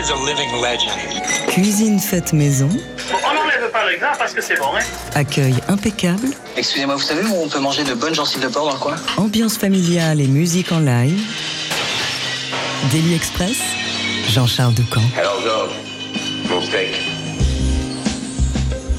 is a living legend. Cuisine faite maison. on n'enlève pas le gras parce que c'est bon, hein Accueil impeccable. Excusez-moi, vous savez où on peut manger de bonnes gencives de porc dans le coin? Ambiance familiale et musique en live. Daily Express. Jean-Charles Ducamp. Hello, go. Mon steak.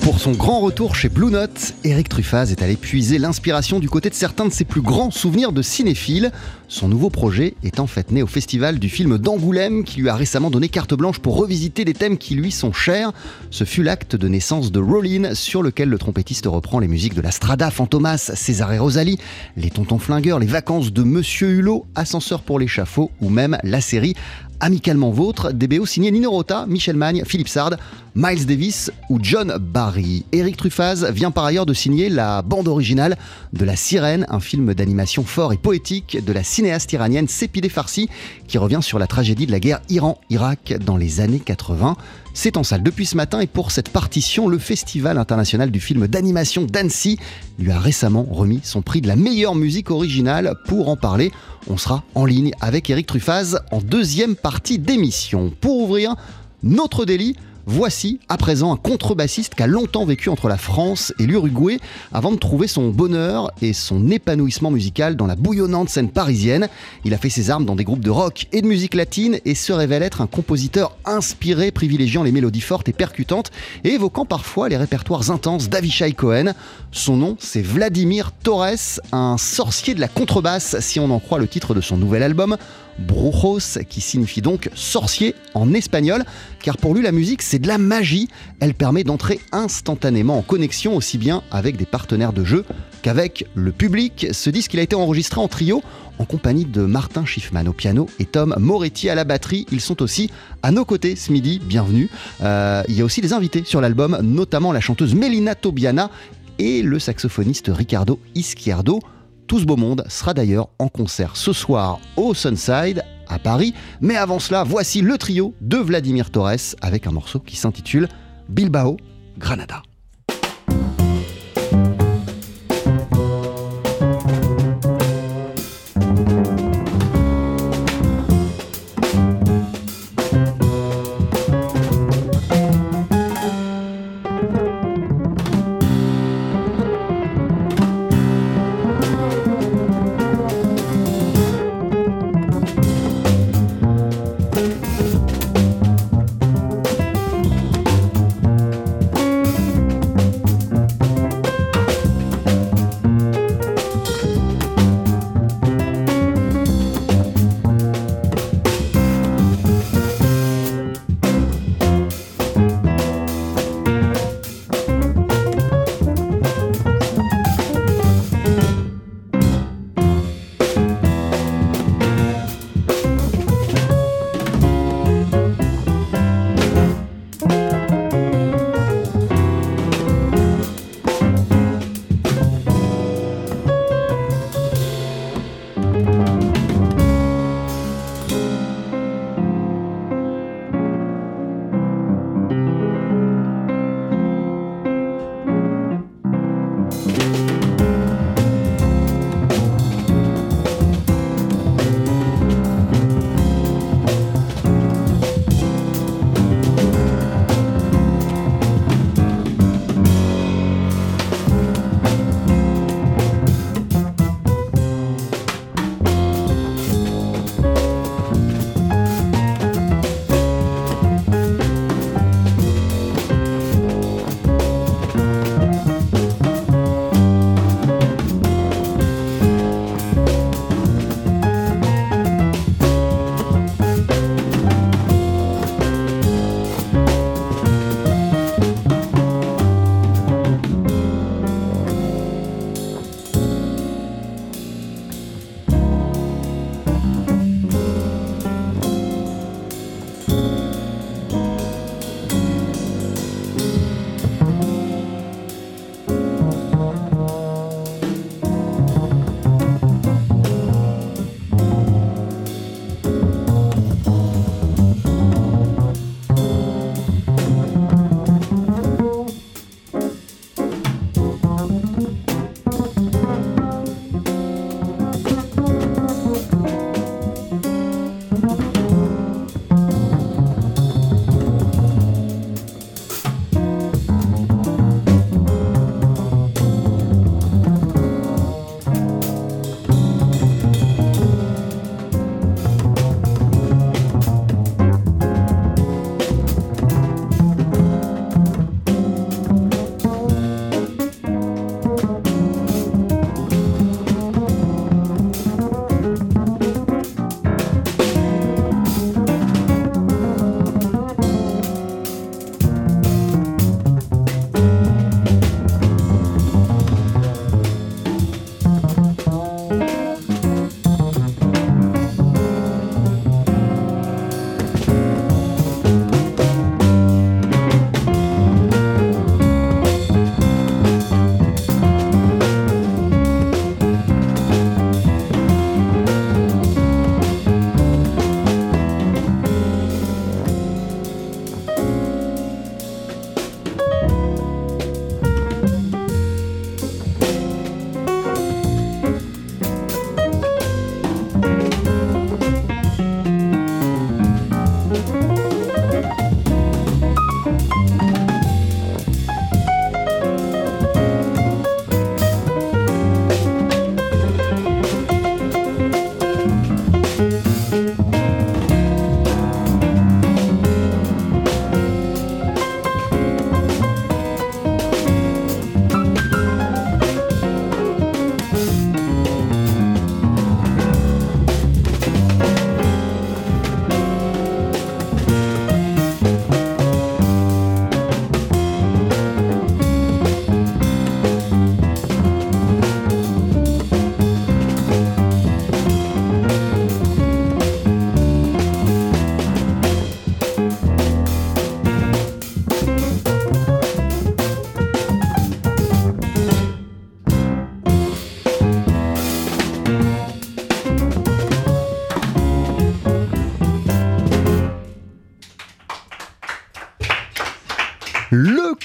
Pour son grand retour chez Blue Note, Eric Truffaz est allé puiser l'inspiration du côté de certains de ses plus grands souvenirs de cinéphile. Son nouveau projet est en fait né au festival du film d'Angoulême qui lui a récemment donné carte blanche pour revisiter des thèmes qui lui sont chers. Ce fut l'acte de naissance de Rollin sur lequel le trompettiste reprend les musiques de la Strada, Fantomas, César et Rosalie, les Tontons Flingueurs, les vacances de Monsieur Hulot, Ascenseur pour l'échafaud ou même la série Amicalement Vôtre, des BO signés Nino Rota, Michel Magne, Philippe Sard, Miles Davis ou John Barry. Eric Truffaz vient par ailleurs de signer la bande originale de La Sirène, un film d'animation fort et poétique de la cinéaste iranienne Sepideh Farsi qui revient sur la tragédie de la guerre Iran-Irak dans les années 80. C'est en salle depuis ce matin et pour cette partition, le Festival international du film d'animation d'Annecy lui a récemment remis son prix de la meilleure musique originale. Pour en parler, on sera en ligne avec Eric Truffaz en deuxième partie d'émission. Pour ouvrir notre délit, Voici à présent un contrebassiste qui a longtemps vécu entre la France et l'Uruguay avant de trouver son bonheur et son épanouissement musical dans la bouillonnante scène parisienne. Il a fait ses armes dans des groupes de rock et de musique latine et se révèle être un compositeur inspiré, privilégiant les mélodies fortes et percutantes et évoquant parfois les répertoires intenses d'Avishai Cohen. Son nom, c'est Vladimir Torres, un sorcier de la contrebasse si on en croit le titre de son nouvel album. Brujos, qui signifie donc sorcier en espagnol, car pour lui la musique c'est de la magie, elle permet d'entrer instantanément en connexion aussi bien avec des partenaires de jeu qu'avec le public. Ce disque il a été enregistré en trio en compagnie de Martin Schiffman au piano et Tom Moretti à la batterie. Ils sont aussi à nos côtés ce midi, bienvenue. Euh, il y a aussi des invités sur l'album, notamment la chanteuse Melina Tobiana et le saxophoniste Ricardo Ischiardo. Tout ce beau monde sera d'ailleurs en concert ce soir au Sunside à Paris. Mais avant cela, voici le trio de Vladimir Torres avec un morceau qui s'intitule Bilbao Granada.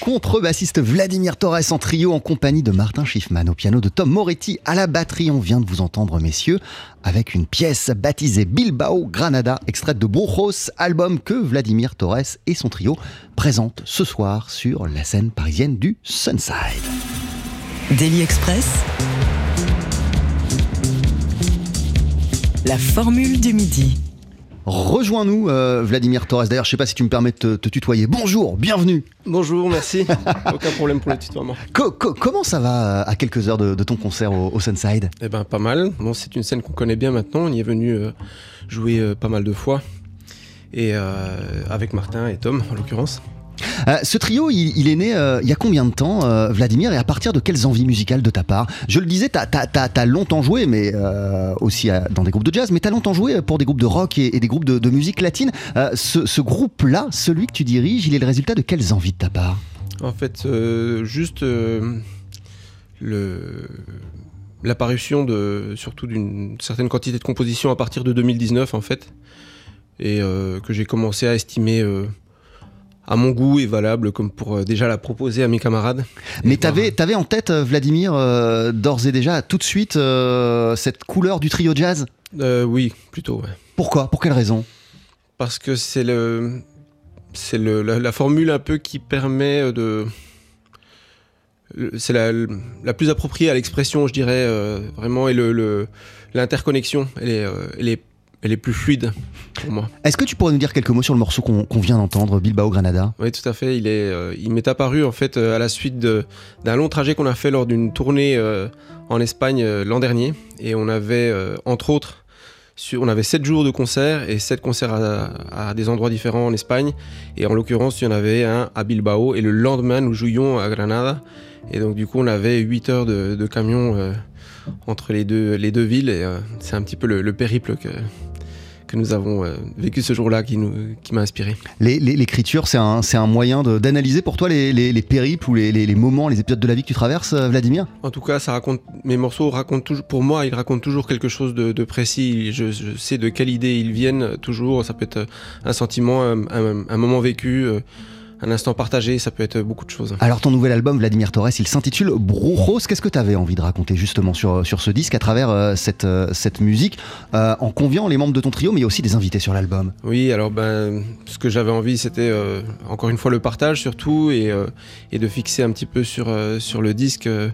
Contrebassiste Vladimir Torres en trio en compagnie de Martin Schiffman au piano, de Tom Moretti à la batterie. On vient de vous entendre, messieurs, avec une pièce baptisée Bilbao Granada, extraite de Brujos, album que Vladimir Torres et son trio présentent ce soir sur la scène parisienne du Sunside. Daily Express. La formule du midi. Rejoins-nous, euh, Vladimir Torres. D'ailleurs, je sais pas si tu me permets de te, te tutoyer. Bonjour, bienvenue. Bonjour, merci. Aucun problème pour le tutoiement. Co- co- comment ça va euh, à quelques heures de, de ton concert au, au Sunside? Eh ben, pas mal. Bon, c'est une scène qu'on connaît bien maintenant. On y est venu euh, jouer euh, pas mal de fois. Et avec Martin et Tom, en l'occurrence. Euh, Ce trio, il, est né euh, il y a combien de temps, euh, Vladimir, et à partir de quelles envies musicales de ta part? Je le disais, t'as as, longtemps joué, mais aussi dans des groupes de jazz, mais t'as longtemps joué pour des groupes de rock et, des groupes de, musique latine. Ce groupe-là, celui que tu diriges, il est le résultat de quelles envies de ta part? En fait, juste l'apparition de surtout d'une certaine quantité de compositions à partir de 2019 en fait et que j'ai commencé à estimer à mon goût et valable comme pour euh, déjà la proposer à mes camarades. Mais voir- t'avais avais en tête, euh, Vladimir, euh, d'ores et déjà, tout de suite, euh, cette couleur du trio jazz? Euh, oui, plutôt. ouais. Pourquoi? Pour quelle raison? Parce que c'est le c'est la, la formule un peu qui permet de c'est la, la plus appropriée à l'expression je dirais vraiment et le le- l'interconnexion elle est elle est elle est plus fluide pour moi Est-ce que tu pourrais nous dire quelques mots sur le morceau qu'on vient d'entendre, Bilbao Granada? Oui tout à fait il est euh, il m'est apparu en fait euh, à la suite d'un long trajet qu'on a fait lors d'une tournée euh, en Espagne l'an dernier et on avait entre autres sur- on avait 7 jours de concerts et 7 concerts à, à des endroits différents en Espagne. Et en l'occurrence, il y en avait un à Bilbao. Et le lendemain, nous jouions à Granada. Et donc, du coup, on avait 8 heures de, de camion entre les deux, les deux villes. Et c'est un petit peu le, le périple que, que nous avons euh, vécu ce jour-là qui, nous, qui m'a inspiré. L'écriture, c'est un, un moyen d'analyser pour toi les, les- les périples ou les, moments, les épisodes de la vie que tu traverses, euh, Vladimir? En tout cas, ça raconte, mes morceaux racontent toujours, pour moi, ils racontent toujours quelque chose de, de précis. Je, je sais de quelle idée ils viennent toujours. Ça peut être un sentiment, un, un- un moment vécu, euh, un instant partagé. Ça peut être beaucoup de choses. Alors ton nouvel album, Vladimir Torres, il s'intitule Brujos. Qu'est-ce que tu avais envie de raconter justement sur, sur ce disque à travers euh, cette, euh, cette musique, euh, en conviant les membres de ton trio, mais aussi des invités sur l'album? Oui, alors ben, ce que j'avais envie, c'était euh, encore une fois le partage surtout et, euh, et de fixer un petit peu sur, euh, sur le disque euh,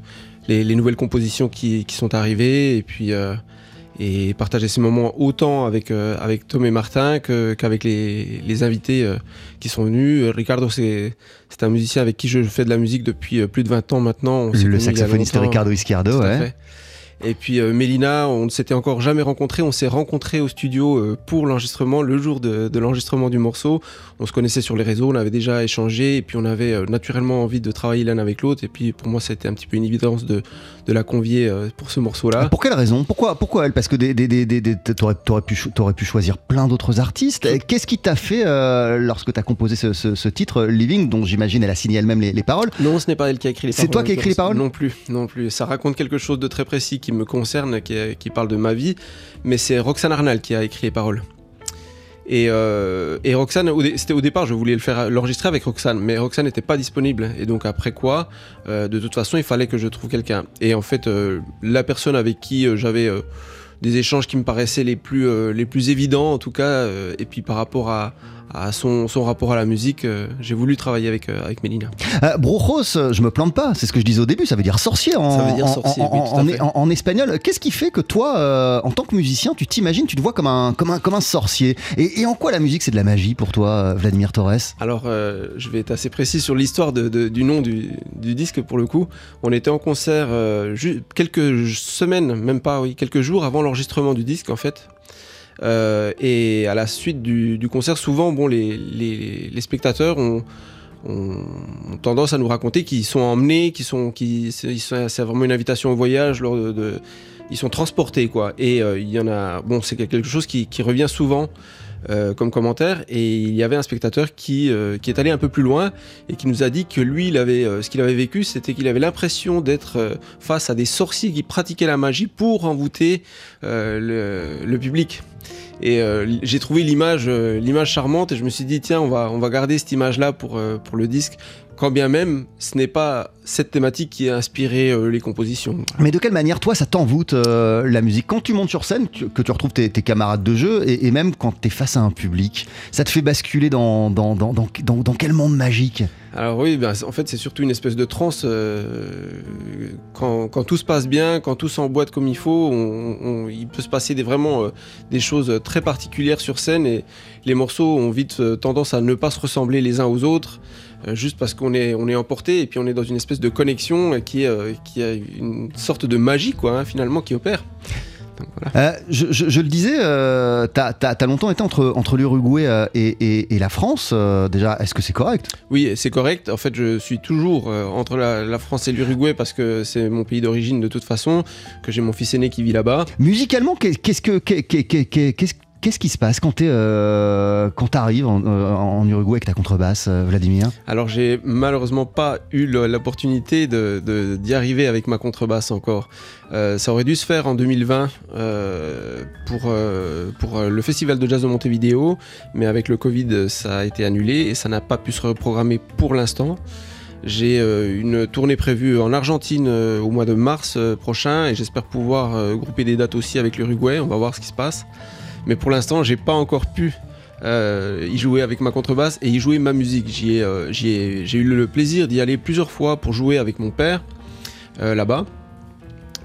les, les nouvelles compositions qui, qui sont arrivées et puis euh, et partager ces moments autant avec, euh, avec Tom et Martin qu'avec les, les invités euh, qui sont venus. Euh, Ricardo, c'est c'est un musicien avec qui je fais de la musique depuis euh, plus de 20 ans maintenant. On Le saxophoniste. Ricardo à ouais. fait. Et puis euh, Mélina, on ne s'était encore jamais rencontrés. On s'est rencontrés au studio euh, pour l'enregistrement, le jour de, de l'enregistrement du morceau. On se connaissait sur les réseaux, on avait déjà échangé et puis on avait euh, naturellement envie de travailler l'un avec l'autre. Et puis pour moi, été un petit peu une évidence de, de la convier euh, pour ce morceau-là. Pour quelle raison? Pourquoi, pourquoi elle? Parce que des, des, des, des- des- t'aurais, t'aurais pu, cho- t'aurais pu choisir plein d'autres artistes. Qu'est-ce qui t'a fait lorsque tu as composé ce, ce- ce titre, Living, dont j'imagine elle a signé elle-même les, les paroles? Non, ce n'est pas elle qui a écrit les C'est paroles. toi qui as écrit les paroles? Non plus, non plus. Ça raconte quelque chose de très précis qui me concerne, qui, qui parle de ma vie, mais c'est Roxane Arnal qui a écrit les paroles. Et, euh, et Roxane, c'était au départ, je voulais le faire l'enregistrer avec Roxane, mais Roxane n'était pas disponible. Et donc après quoi, euh, de toute façon, il fallait que je trouve quelqu'un. Et en fait, euh, la personne avec qui j'avais des échanges qui me paraissaient les plus, les plus évidents, en tout cas, et puis par rapport à, à son, son rapport à la musique, euh, j'ai voulu travailler avec, euh, avec Mélina. Euh, Brujos, je me plante pas, c'est ce que je disais au début, ça veut dire sorcier en, Ça veut dire en- sorcier, en, oui, tout à en- fait. en- en espagnol. Qu'est-ce qui fait que toi, euh, en tant que musicien, tu t'imagines, tu te vois comme un, comme un, comme un sorcier et, et en quoi la musique c'est de la magie pour toi, Vladimir Torres? Alors, je vais être assez précis sur l'histoire de- de- du nom du, du disque pour le coup. On était en concert quelques semaines, même pas, oui, quelques jours avant l'enregistrement du disque en fait. Euh, et à la suite du, concert, souvent, bon, les, spectateurs ont, tendance à nous raconter qu'ils sont emmenés, qu'ils sont, c'est vraiment une invitation au voyage. Lors de, ils sont transportés, quoi. Et euh, il y en a, bon, c'est quelque chose qui revient souvent euh, comme commentaire. Et il y avait un spectateur qui, euh, qui est allé un peu plus loin et qui nous a dit que lui, il avait, euh, ce qu'il avait vécu, c'était qu'il avait l'impression d'être euh, face à des sorciers qui pratiquaient la magie pour envoûter euh, le, le public. Et euh, j'ai trouvé l'image, euh, l'image charmante et je me suis dit tiens on va on va garder cette image là pour euh, pour le disque. Quand bien même ce n'est pas cette thématique qui a inspiré les compositions. Mais de quelle manière, toi, ça t'envoûte la musique? Quand tu montes sur scène, que tu retrouves tes, camarades de jeu, et, même quand tu es face à un public, ça te fait basculer dans, dans, dans, dans- dans quel monde magique? Alors oui, ben, en fait c'est surtout une espèce de transe. euh, quand, quand tout se passe bien, quand tout s'emboîte comme il faut, on- il peut se passer des, vraiment euh, des choses très particulières sur scène et les morceaux ont vite euh, tendance à ne pas se ressembler les uns aux autres. Juste parce qu'on est, on est emporté et puis on est dans une espèce de connexion qui, est, qui a une sorte de magie quoi, hein, finalement qui opère. Donc, voilà. Euh, je, je- je le disais, euh, t'as as, longtemps été entre, entre l'Uruguay euh, et, et- et la France. euh, déjà, est-ce que c'est correct? Oui, c'est correct. En fait, je suis toujours euh, entre la, la France et l'Uruguay parce que c'est mon pays d'origine de toute façon, que j'ai mon fils aîné qui vit là-bas. Musicalement, qu'est- qu'est-ce que qu'est- qu'est- qu'est- qu'est- qu'est-ce qui se passe quand tu arrives en, euh, en Uruguay avec ta contrebasse, euh, Vladimir Alors j'ai malheureusement pas eu l'opportunité de- d'y arriver avec ma contrebasse encore. Euh, ça aurait dû se faire en 2020 euh, pour, euh, pour euh, le festival de jazz de Montevideo, mais avec le Covid ça a été annulé et ça n'a pas pu se reprogrammer pour l'instant. J'ai euh, une tournée prévue en Argentine euh, au mois de mars euh, prochain et j'espère pouvoir euh, grouper des dates aussi avec l'Uruguay. On va voir ce qui se passe. Mais pour l'instant, j'ai pas encore pu euh, y jouer avec ma contrebasse et y jouer ma musique. Euh, j'ai eu le plaisir d'y aller plusieurs fois pour jouer avec mon père euh, là-bas.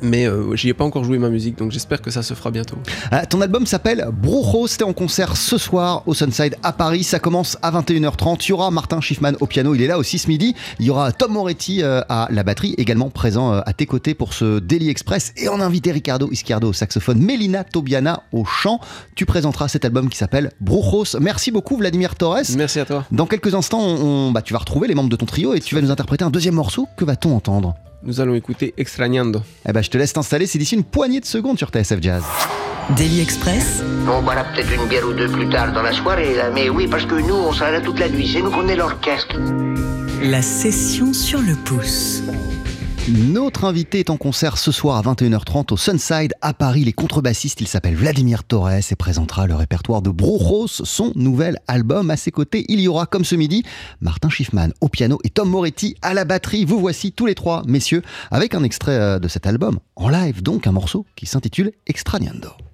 Mais euh, j'y ai pas encore joué ma musique, donc j'espère que ça se fera bientôt. Ah, Ton album s'appelle Brujo, c'était en concert ce soir au Sunside à Paris. Ça commence à 21h30. Il y aura Martin Schiffman au piano, il est là aussi ce midi. Il y aura Tom Moretti euh, à la batterie, également présent euh, à tes côtés pour ce Daily Express. Et en invité Ricardo Ischiardo au saxophone, Mélina Tobiana au chant. Tu présenteras cet album qui s'appelle Brujos. Merci beaucoup Vladimir Torres. Merci à toi. Dans quelques instants, on, on- bah, tu vas retrouver les membres de ton trio et tu vas nous interpréter un deuxième morceau. Que va-t-on entendre? Nous allons écouter Extrañando. Eh ben, je te laisse t'installer, c'est d'ici une poignée de secondes sur TSF Jazz. Daily Express, On boira peut-être une bière ou deux plus tard dans la soirée, là. Mais oui, parce que nous, on sera là toute la nuit. C'est nous qu'on est l'orchestre. la session sur le pouce. Notre invité est en concert ce soir à 21h30 au Sunside à Paris. Les contrebassistes, il s'appelle Vladimir Torres et présentera le répertoire de Brujos, son nouvel album. À ses côtés, il y aura, comme ce midi, Martin Schiffman au piano et Tom Moretti à la batterie. Vous voici tous les trois, messieurs, avec un extrait euh, de cet album en live, donc un morceau qui s'intitule. Extrañando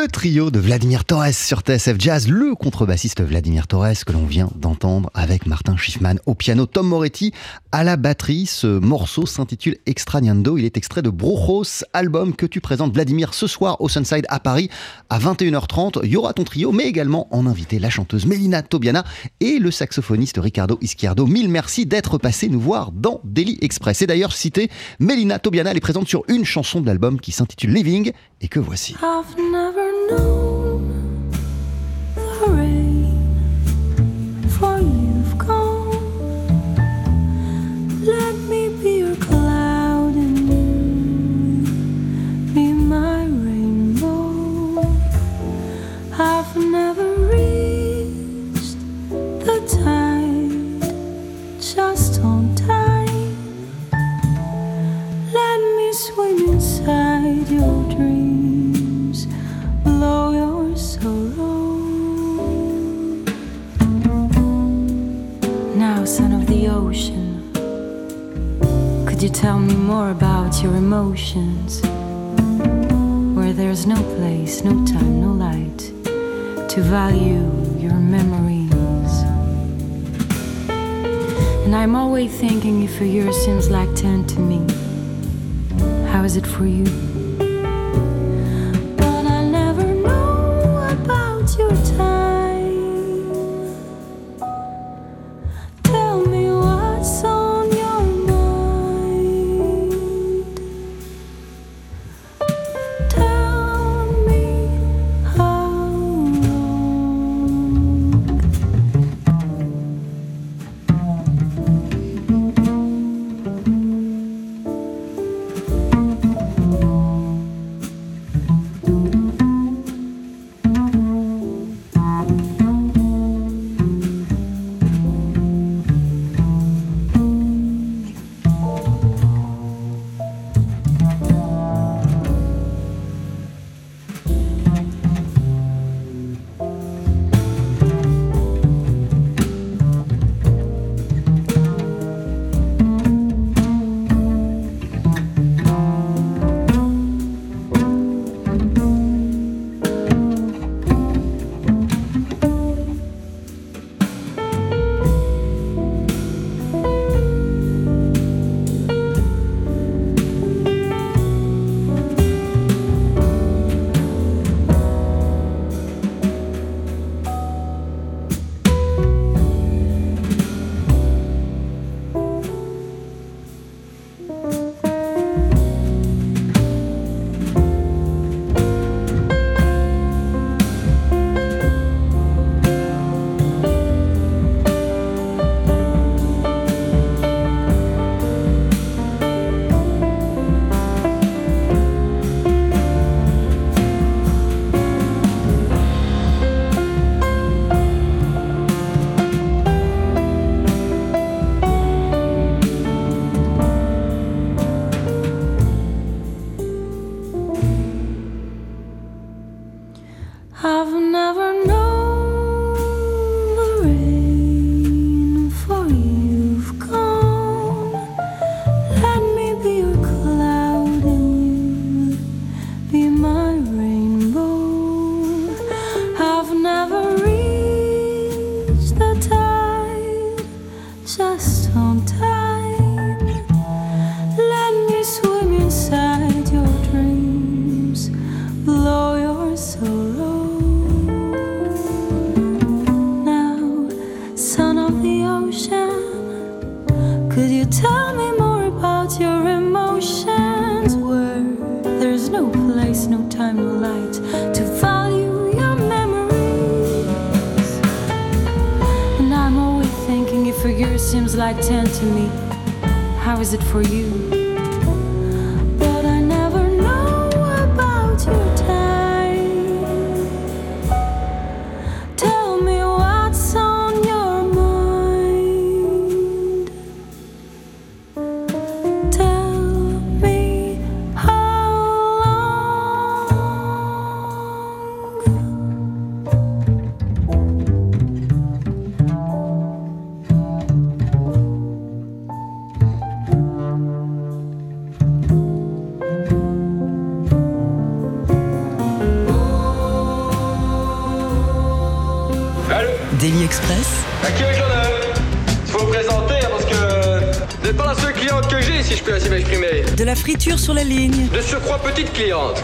Le trio de Vladimir Torres sur TSF Jazz, le contrebassiste Vladimir Torres que l'on vient d'entendre avec Martin Schiffman au piano, Tom Moretti à la batterie. Ce morceau s'intitule Extrañando. Il est extrait de Brojos, album que tu présentes Vladimir ce soir au Sunside à Paris à 21h30. Il y aura ton trio, mais également en invité la chanteuse Melina Tobiana et le saxophoniste Ricardo Izquierdo. Mille merci d'être passé nous voir dans Daily Express. Et d'ailleurs, cité Melina Tobiana, elle est présente sur une chanson de l'album qui s'intitule Living et que voici. never known you tell me more about your emotions? Where there's no place, no time, no light to value your memories. And I'm always thinking if a year seems like ten to me. How is it for you? Friture sur la ligne. De surcroît, petite cliente.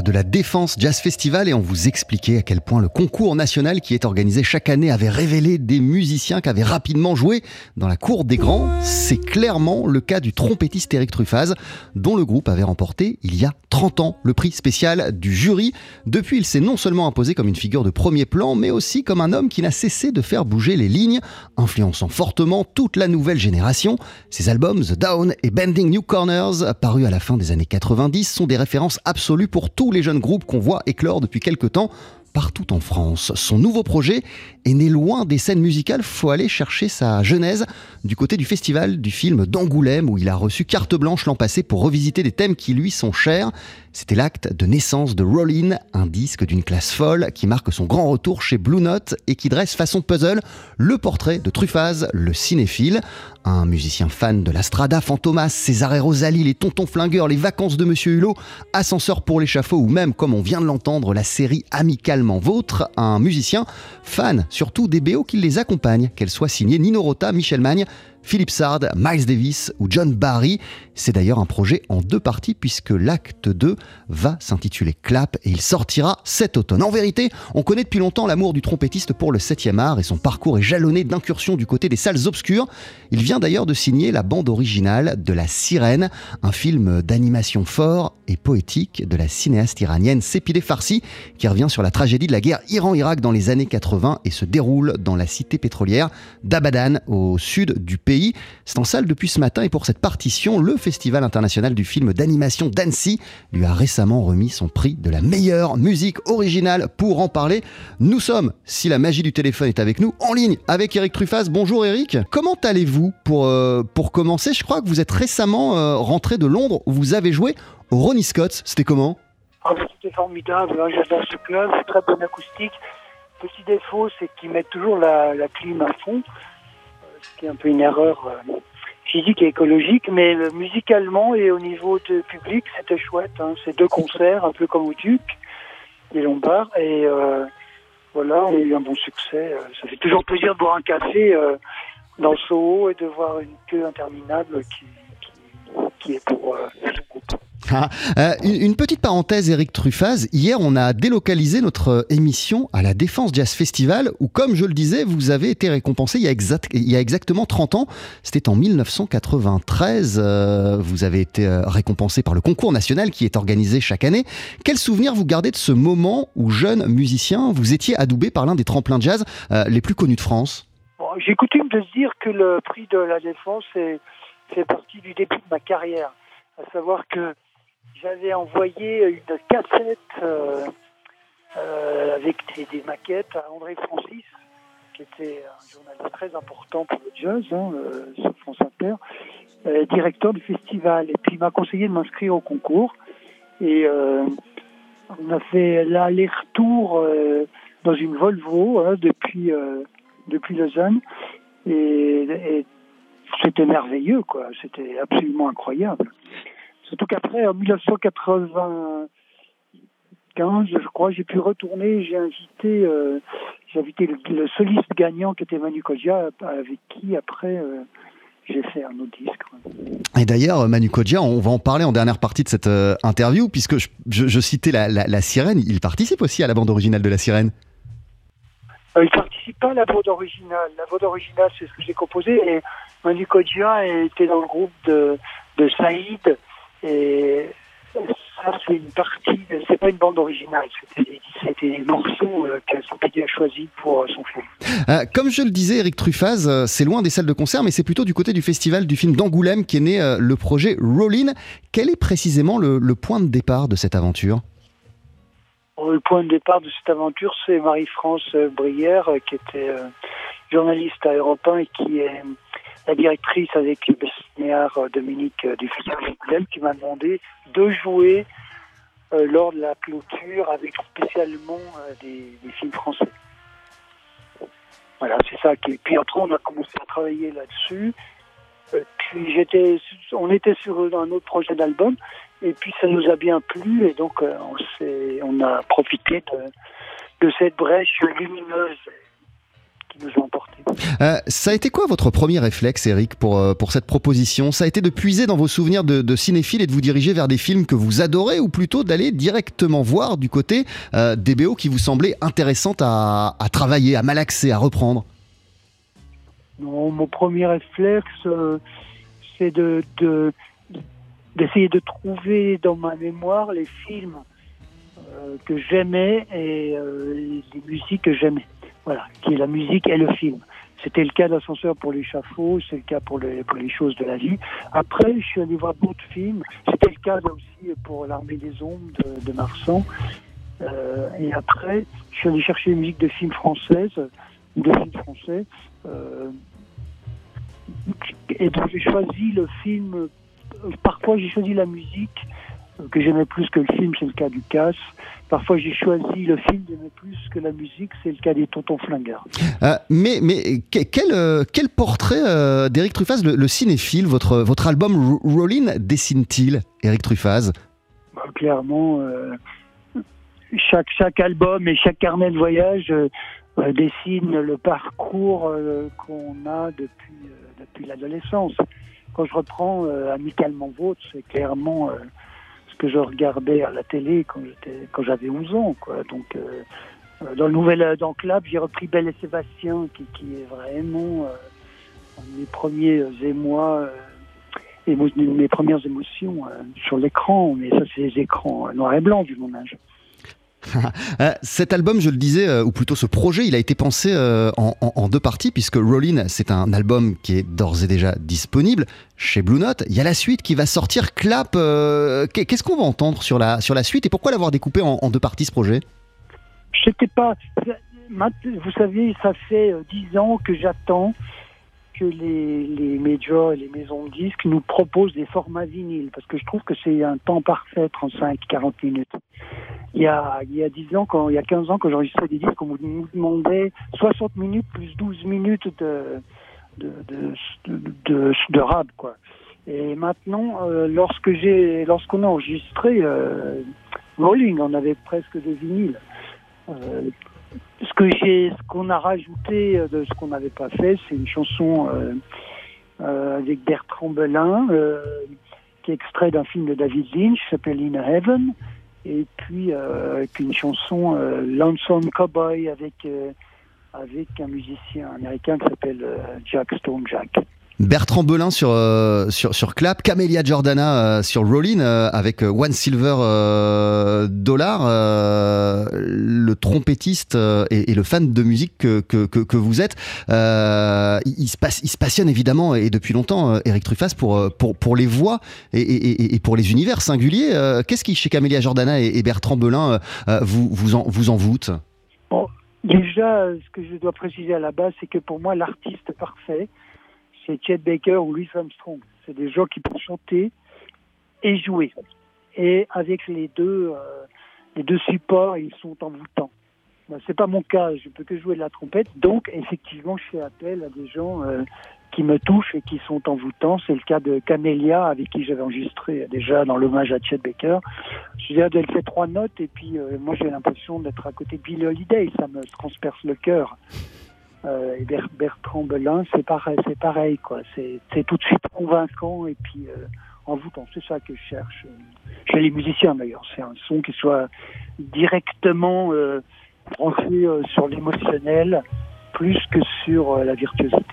De la Défense Jazz Festival et on vous expliquait à quel point le concours national qui est organisé chaque année avait révélé des musiciens qui avaient rapidement joué dans la cour des grands. C'est clairement le cas du trompettiste Eric Truffaz, dont le groupe avait remporté il y a 30 ans le prix spécial du jury. Depuis, il s'est non seulement imposé comme une figure de premier plan, mais aussi comme un homme qui n'a cessé de faire bouger les lignes, influençant fortement toute la nouvelle génération. Ses albums The Down et Bending New Corners, parus à la fin des années 90, sont des références absolues pour les jeunes groupes qu'on voit éclore depuis quelques temps partout en France. Son nouveau projet est né loin des scènes musicales, faut aller chercher sa genèse du côté du festival du film d'Angoulême où il a reçu carte blanche l'an passé pour revisiter des thèmes qui lui sont chers. C'était l'acte de naissance de Rollin, un disque d'une classe folle qui marque son grand retour chez Blue Note et qui dresse façon puzzle le portrait de Truffaz, le cinéphile, un musicien fan de la Strada, Fantomas, César et Rosalie, les Tontons Flingueurs, les Vacances de Monsieur Hulot, Ascenseur pour l'échafaud ou même, comme on vient de l'entendre, la série Amicalement Vôtre, un musicien fan surtout des BO qui les accompagnent, qu'elles soient signées Nino Rota, Michel Magne, Philippe Sard, Miles Davis ou John Barry. C'est d'ailleurs un projet en deux parties puisque l'acte 2 va s'intituler Clap et il sortira cet automne. En vérité, on connaît depuis longtemps l'amour du trompettiste pour le 7e art et son parcours est jalonné d'incursions du côté des salles obscures. Il vient d'ailleurs de signer la bande originale de La Sirène, un film d'animation fort et poétique de la cinéaste iranienne Sepideh Farsi qui revient sur la tragédie de la guerre Iran-Irak dans les années 80 et se déroule dans la cité pétrolière d'Abadan au sud du pays. C'est en salle depuis ce matin et pour cette partition, le Festival international du film d'animation d'Annecy lui a récemment remis son prix de la meilleure musique originale. Pour en parler, nous sommes, si la magie du téléphone est avec nous, en ligne avec Eric Truffaz. Bonjour Eric. Comment allez-vous pour, euh, pour commencer? Je crois que vous êtes récemment euh, rentré de Londres où vous avez joué au Ronnie Scott. C'était comment? Ah, C'était formidable. hein, J'adore ce club. C'est très bonne acoustique. Petit défaut, c'est qu'ils mettent toujours la, la clim à fond, qui est un peu une erreur euh, physique et écologique. Mais euh, musicalement et au niveau de public, c'était chouette. Hein. C'est deux concerts, un peu comme au Duc, les Lombards. Et euh, voilà, on a eu un bon succès. Ça fait toujours plaisir de boire un café dans le Soho et de voir une queue interminable qui, est pour euh, groupe. Ah, euh, une, petite parenthèse, Eric Truffaz. Hier, on a délocalisé notre euh, émission à la Défense Jazz Festival, où, comme je le disais, vous avez été récompensé il y a, exactement 30 ans. C'était en 1993. euh, vous avez été récompensé par le concours national qui est organisé chaque année. Quel souvenir vous gardez de ce moment où, jeune musicien, vous étiez adoubé par l'un des tremplins de jazz les plus connus de France? J'ai coutume de dire que le prix de la défense fait partie du début de ma carrière. À savoir que j'avais envoyé une cassette euh, euh, avec des, maquettes à André Francis, qui était un journaliste très important pour le jazz hein, euh, sur France Inter, directeur du festival. Et puis il m'a conseillé de m'inscrire au concours. Et on a fait l'aller-retour dans une Volvo hein, depuis, depuis Lausanne. Et, et c'était merveilleux, quoi. C'était absolument incroyable. Surtout qu'après, en 1995, je crois, j'ai pu retourner. J'ai invité, euh, j'ai invité le, le soliste gagnant qui était Manu Kodja, avec qui après euh, j'ai fait un autre disque. Et d'ailleurs, Manu Kodja, on va en parler en dernière partie de cette euh, interview, puisque je, je- je citais la, la- la sirène, il participe aussi à la bande originale de la sirène. Euh, il participe pas à la bande originale. La bande originale, c'est ce que j'ai composé. Et Manu Kodja était dans le groupe de, de Saïd. Et ça, c'est une partie. C'est pas une bande originale. C'était des, morceaux euh, que a choisis pour euh, son film. Euh, comme je le disais, Eric Truffaz, c'est loin des salles de concert, mais c'est plutôt du côté du festival du film d'Angoulême qui est né euh, le projet Rollin. Quel est précisément le, le point de départ de cette aventure? Bon, Le point de départ de cette aventure, c'est Marie-France Brière, qui était journaliste à Europe 1 et qui est la directrice avec le Besnéard euh, Dominique euh, du Festival d'Angoulême, qui m'a demandé de jouer euh, lors de la clôture avec spécialement euh, des, des films français. Voilà, c'est ça. Qui... Puis après, on a commencé à travailler là-dessus. Euh, puis j'étais, on était sur un autre projet d'album, et puis ça nous a bien plu, et donc euh, on, s'est- on a profité de, de cette brèche lumineuse qui nous ont emportés. Euh, ça a été quoi votre premier réflexe, Eric, pour, euh, pour cette proposition? Ça a été de puiser dans vos souvenirs de, de cinéphile et de vous diriger vers des films que vous adorez ou plutôt d'aller directement voir du côté euh, des BO qui vous semblaient intéressantes à, à travailler, à malaxer, à reprendre? Non, mon premier réflexe, euh, c'est de, de- d'essayer de trouver dans ma mémoire les films que j'aimais et les musiques que j'aimais. Voilà, qui est la musique et le film. C'était le cas d'Ascenseur pour l'échafaud, c'est le cas pour, les- choses de la vie. Après, je suis allé voir d'autres films. C'était le cas aussi pour L'Armée des Ombres de, Marsan. Euh, et après, je suis allé chercher les musiques de films françaises, de films français. Euh, et donc j'ai choisi le film. euh, Parfois j'ai choisi la musique que j'aimais plus que le film, c'est le cas du Casse. Parfois j'ai choisi le film j'aimais plus que la musique, c'est le cas des Tontons Flingueurs. Euh, mais, mais que- quel, euh, quel portrait euh, d'Eric Truffaz, le, le cinéphile, votre, votre album Ro- Rollin dessine-t-il, Eric Truffaz? Bah, clairement, euh, chaque, chaque album et chaque carnet de voyage dessine le parcours qu'on a depuis, depuis l'adolescence. Quand je reprends Amicalement Vôtre, c'est clairement ce que je regardais à la télé quand j'étais quand j'avais 11 ans. Quoi. Donc, euh, euh, dans le nouvel euh, dans j'ai repris Belle et Sébastien, qui, est vraiment euh, mes premiers émois. émo- mes premières émotions sur l'écran, mais ça c'est les écrans noir et blanc du mon âge. Euh, cet album, je le disais, euh, ou plutôt ce projet, il a été pensé euh, en, deux parties, puisque Rollin, c'est un album qui est d'ores et déjà disponible chez Blue Note. Il y a la suite qui va sortir, Clap. qu'est- Qu'est-ce qu'on va entendre sur la, sur la suite et pourquoi l'avoir découpé en, deux parties ce projet? Je sais pas. Vous savez, ça fait dix ans que j'attends que les, les majors et les maisons de disques nous proposent des formats vinyles, parce que je trouve que c'est un temps parfait, 35-40 minutes. Il y a, il y a 10 ans, quand, il y a 15 ans, quand j'enregistrais des disques, on nous demandait 60 minutes plus 12 minutes de, de, de, rap, quoi. Et maintenant, euh, lorsque j'ai, lorsqu'on a enregistré euh, Rolling, on avait presque de vinyle. Euh, ce que j'ai, ce qu'on a rajouté euh, de ce qu'on n'avait pas fait, c'est une chanson euh, euh, avec Bertrand Belin, euh, qui est extrait d'un film de David Lynch, s'appelle In Heaven, et puis avec une chanson Lonesome Cowboy avec avec un musicien américain qui s'appelle Jack Stone Jack. Bertrand Belin sur, euh, sur, sur Clap, Camélia Jordana euh, sur Rollin euh, avec One Silver Dollar, le trompettiste et, le fan de musique que, que, que, vous êtes. Il, se passe, il se passionne évidemment et depuis longtemps, Eric Truffaz, pour, pour, pour les voix et, et, pour les univers singuliers. Qu'est-ce qui, chez Camélia Jordana et, Bertrand Belin, vous, vous, en, vous en voûte? Bon, déjà, ce que je dois préciser à la base, c'est que pour moi, l'artiste parfait, c'est Chet Baker ou Louis Armstrong. C'est des gens qui peuvent chanter et jouer. Et avec les deux, euh, les deux supports, ils sont envoûtants. Ben, c'est pas mon cas, je peux que jouer de la trompette. Donc, effectivement, je fais appel à des gens euh, qui me touchent et qui sont envoûtants. C'est le cas de Camélia, avec qui j'avais enregistré déjà dans l'hommage à Chet Baker. Je veux dire, elle fait trois notes et puis euh, moi j'ai l'impression d'être à côté de Billy Holiday, ça me transperce le cœur. Euh, Bertrand Belin, c'est pareil, c'est pareil quoi. C'est tout de suite convaincant et puis euh, envoûtant. C'est ça que je cherche chez les musiciens d'ailleurs. C'est un son qui soit directement euh, euh, sur l'émotionnel plus que sur euh, la virtuosité.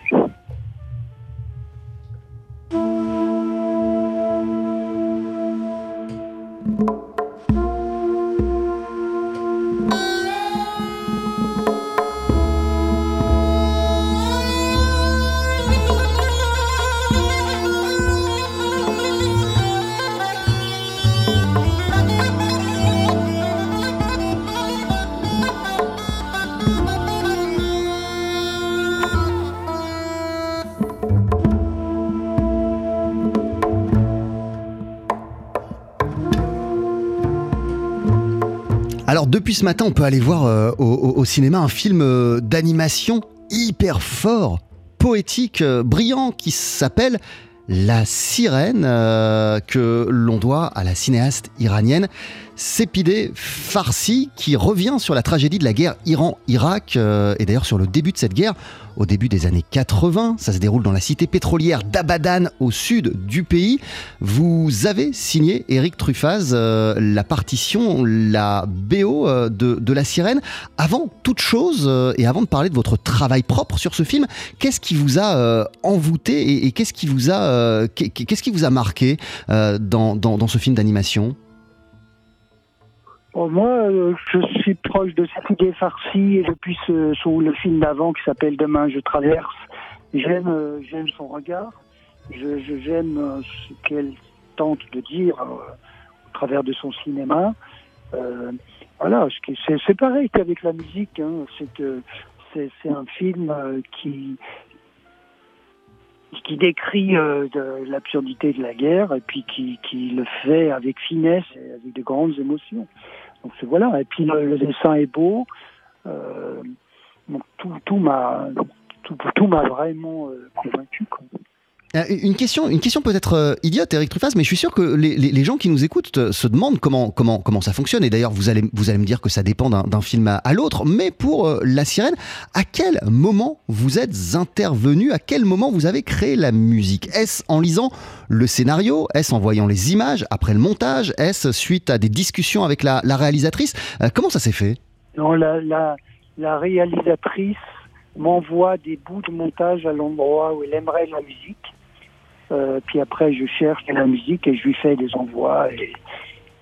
Ce matin, on peut aller voir euh, au, cinéma un film euh, d'animation hyper fort, poétique, euh, brillant, qui s'appelle La Sirène, que l'on doit à la cinéaste iranienne Sépidé Farsi qui revient sur la tragédie de la guerre Iran-Irak euh, et d'ailleurs sur le début de cette guerre au début des années 80. Ça se déroule dans la cité pétrolière d'Abadan au sud du pays. Vous avez signé, Eric Truffaz, euh, la partition, la BO euh, de, La Sirène. Avant toute chose et avant de parler de votre travail propre sur ce film, qu'est-ce qui vous a envoûté et, qu'est-ce qui vous a, marqué dans ce film d'animation? Bon, moi, euh, je suis proche de Safidé Farsi et depuis ce, son, le film d'avant qui s'appelle Demain je traverse, j'aime euh, j'aime son regard, je, je j'aime euh, ce qu'elle tente de dire euh, au travers de son cinéma. Euh, voilà, c'est, c'est pareil qu'avec la musique, hein, c'est, c'est, c'est un film qui qui décrit euh, l'absurdité de la guerre et puis qui, qui le fait avec finesse et avec de grandes émotions. Donc c'est voilà. Et puis le, le, dessin est beau. Euh, donc tout, tout m'a tout, tout m'a vraiment euh, convaincu. Quoi. Euh, une question, une question peut-être euh, idiote, Eric Truffaz, mais je suis sûr que les, gens qui nous écoutent se demandent comment, ça fonctionne. Et d'ailleurs, vous allez, me dire que ça dépend d'un film à, l'autre. Mais pour euh, La Sirène, à quel moment vous êtes intervenu? À quel moment vous avez créé la musique? Est-ce en lisant le scénario? Est-ce en voyant les images après le montage? Est-ce suite à des discussions avec la, réalisatrice? Comment ça s'est fait? Non, la, la réalisatrice m'envoie des bouts de montage à l'endroit où elle aimerait la musique. Euh, puis après, je cherche la musique et je lui fais des envois.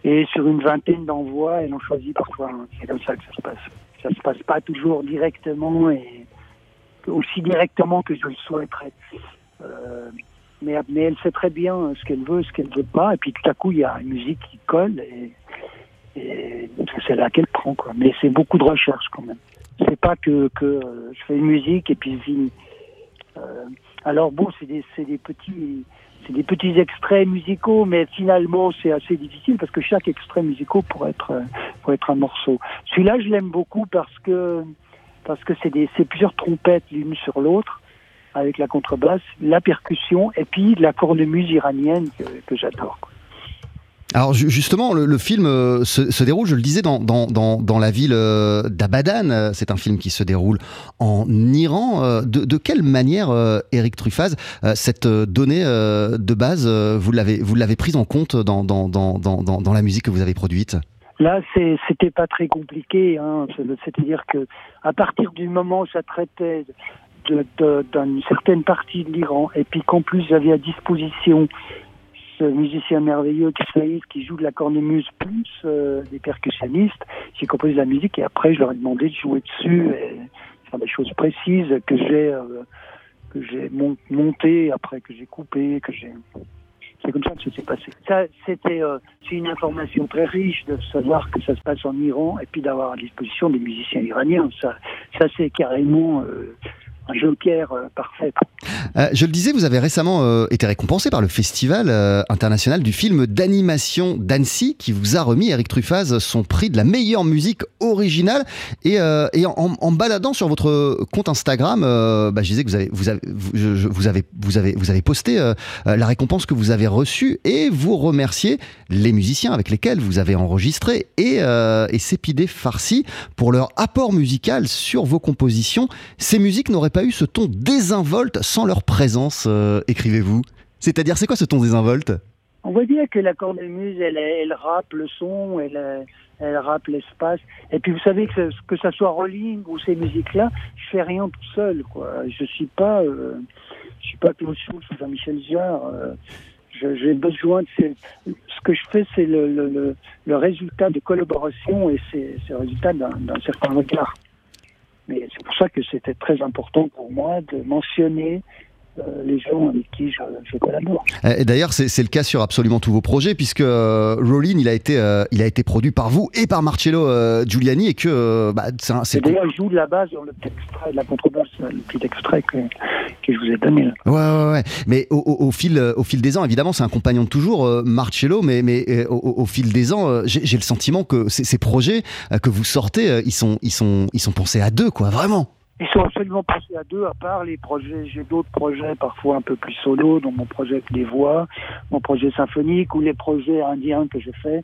Et, sur une vingtaine d'envois, elle en choisit parfois. C'est comme ça que ça se passe. Ça se passe pas toujours directement et aussi directement que je le souhaiterais. Euh, mais, mais elle sait très bien ce qu'elle veut, ce qu'elle veut pas. Et puis tout à coup, il y a une musique qui colle et, et c'est là qu'elle prend. Quoi. Mais c'est beaucoup de recherche quand même. C'est pas que, que je fais une musique et puis je euh, alors bon, c'est des, des, petits, c'est des petits extraits musicaux, mais finalement c'est assez difficile parce que chaque extrait musical pourrait être, pourrait être un morceau. Celui-là, je l'aime beaucoup parce que parce que c'est des, c'est plusieurs trompettes l'une sur l'autre avec la contrebasse, la percussion et puis la cornemuse iranienne que, que j'adore. Alors justement, le, film euh, se, déroule, je le disais, dans, dans, dans, dans la ville euh, d'Abadan. C'est un film qui se déroule en Iran. Euh, de, quelle manière, Eric Truffaz, cette donnée de base, vous l'avez prise en compte dans, dans la musique que vous avez produite? Là, c'était pas très compliqué. Hein. C'est-à-dire que à partir du moment où ça traitait d'une certaine partie de l'Iran, et puis qu'en plus j'avais à disposition musicien merveilleux qui qui joue de la cornemuse plus euh, des percussionnistes. J'ai composé la musique et après je leur ai demandé de jouer dessus et faire des choses précises que j'ai euh, que j'ai monté après que j'ai coupé que j'ai c'est comme ça que ça s'est passé. Ça, c'était euh, c'est une information très riche de savoir que ça se passe en Iran et puis d'avoir à disposition des musiciens iraniens. Ça, ça c'est carrément joker euh, parfait. Euh, je le disais, vous avez récemment euh, été récompensé par le Festival international du film d'animation d'Annecy qui vous a remis, Eric Truffaz, son prix de la meilleure musique originale. Et, en, baladant sur votre compte Instagram, bah, je disais que vous avez, posté la récompense que vous avez reçue et vous remerciez les musiciens avec lesquels vous avez enregistré et, et Farsi pour leur apport musical sur vos compositions. Ces musiques n'auraient pas eu ce ton désinvolte sans leur présence, euh, écrivez-vous C'est-à-dire, c'est quoi ce ton désinvolte? On voit bien que la cornemuse, elle, elle rappe le son, elle, elle rappe l'espace. Et puis vous savez que, que ça soit Rolling ou ces musiques-là, je fais rien tout seul. Quoi. Je suis pas, euh, je suis pas Claude ou Jean-Michel Jarre. Euh, j'ai besoin de ce que je fais, c'est le, le, le, résultat de collaboration et c'est le résultat d'un certain regard. Mais c'est pour ça que c'était très important pour moi de mentionner les gens avec qui je, je collabore. Et d'ailleurs, c'est le cas sur absolument tous vos projets, puisque euh, Rollin, il a été, euh, il a été produit par vous et par Marcello euh, Giuliani, et que euh, bah, c'est. D'ailleurs, il joue de la base dans le petit extrait de la contrebasse, le petit extrait que, que je vous ai donné. Là. Ouais, ouais, ouais. Mais au, au, au, fil, au fil des ans, évidemment, c'est un compagnon de toujours, Marcello, mais, mais au, au, fil des ans, j'ai le sentiment que ces, ces projets que vous sortez, ils sont, ils sont, ils sont pensés à deux, quoi, vraiment. Ils sont absolument passés à deux, à part les projets. J'ai d'autres projets, parfois un peu plus solo, dont mon projet avec des voix, mon projet symphonique ou les projets indiens que je fais.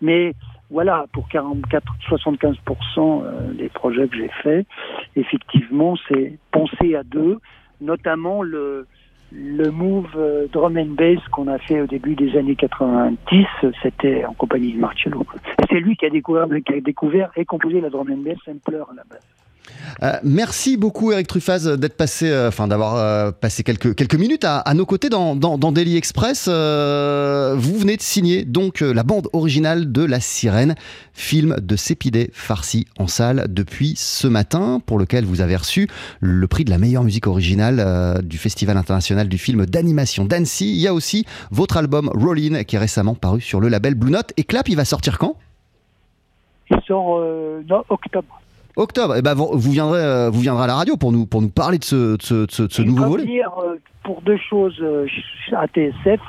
Mais voilà, pour 44, 75% euh, des projets que j'ai faits, effectivement, c'est penser à deux, notamment le, le move euh, drum and bass qu'on a fait au début des années 90, c'était en compagnie de Marcello. C'est lui qui a découvert, qui a découvert et composé la drum and bass Sampler à la base. Euh, merci beaucoup Eric Truffaz d'être passé, euh, enfin d'avoir euh, passé quelques, quelques minutes à, nos côtés dans, dans, Daily Express. Vous venez de signer donc la bande originale de La Sirène, film de Sépidé farci en salle depuis ce matin, pour lequel vous avez reçu le prix de la meilleure musique originale du Festival international du film d'animation d'Annecy. Il y a aussi votre album Rollin qui est récemment paru sur le label Blue Note. Et Clap, il va sortir quand? Il sort octobre. Octobre, eh ben, vous, vous viendrez, euh, vous viendrez à la radio pour nous, pour nous parler de ce, de ce, de ce- nouveau volet. venir euh, pour deux choses euh, à TSF.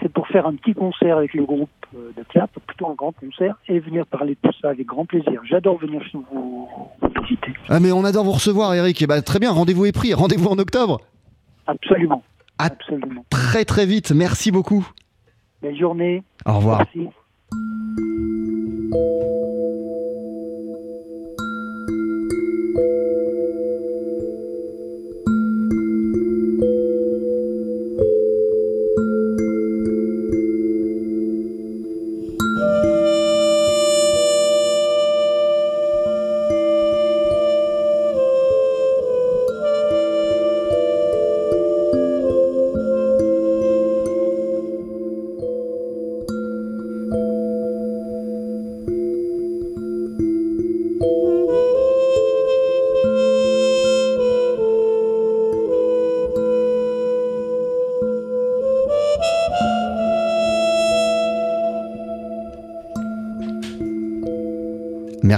C'est pour faire un petit concert avec le groupe de Clap, plutôt un grand concert, et venir parler de tout ça avec grand plaisir. J'adore venir chez vous, vous visiter. Ah, mais on adore vous recevoir, Eric. Eh ben, très bien, rendez-vous est pris. Rendez-vous en octobre. Absolument. À Absolument. très très vite. Merci beaucoup. Belle journée. Au revoir. Merci.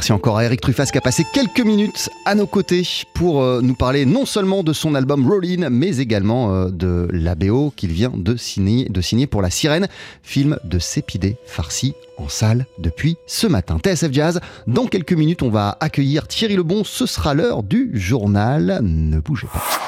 Merci encore à Eric Truffaz qui a passé quelques minutes à nos côtés pour euh, nous parler non seulement de son album Rollin, mais également euh, de la BO qu'il vient de signer, de pour La Sirène, film de Sépidé farci en salle depuis ce matin. TSF Jazz, dans quelques minutes, on va accueillir Thierry Lebon. Ce sera l'heure du journal. Ne bougez pas.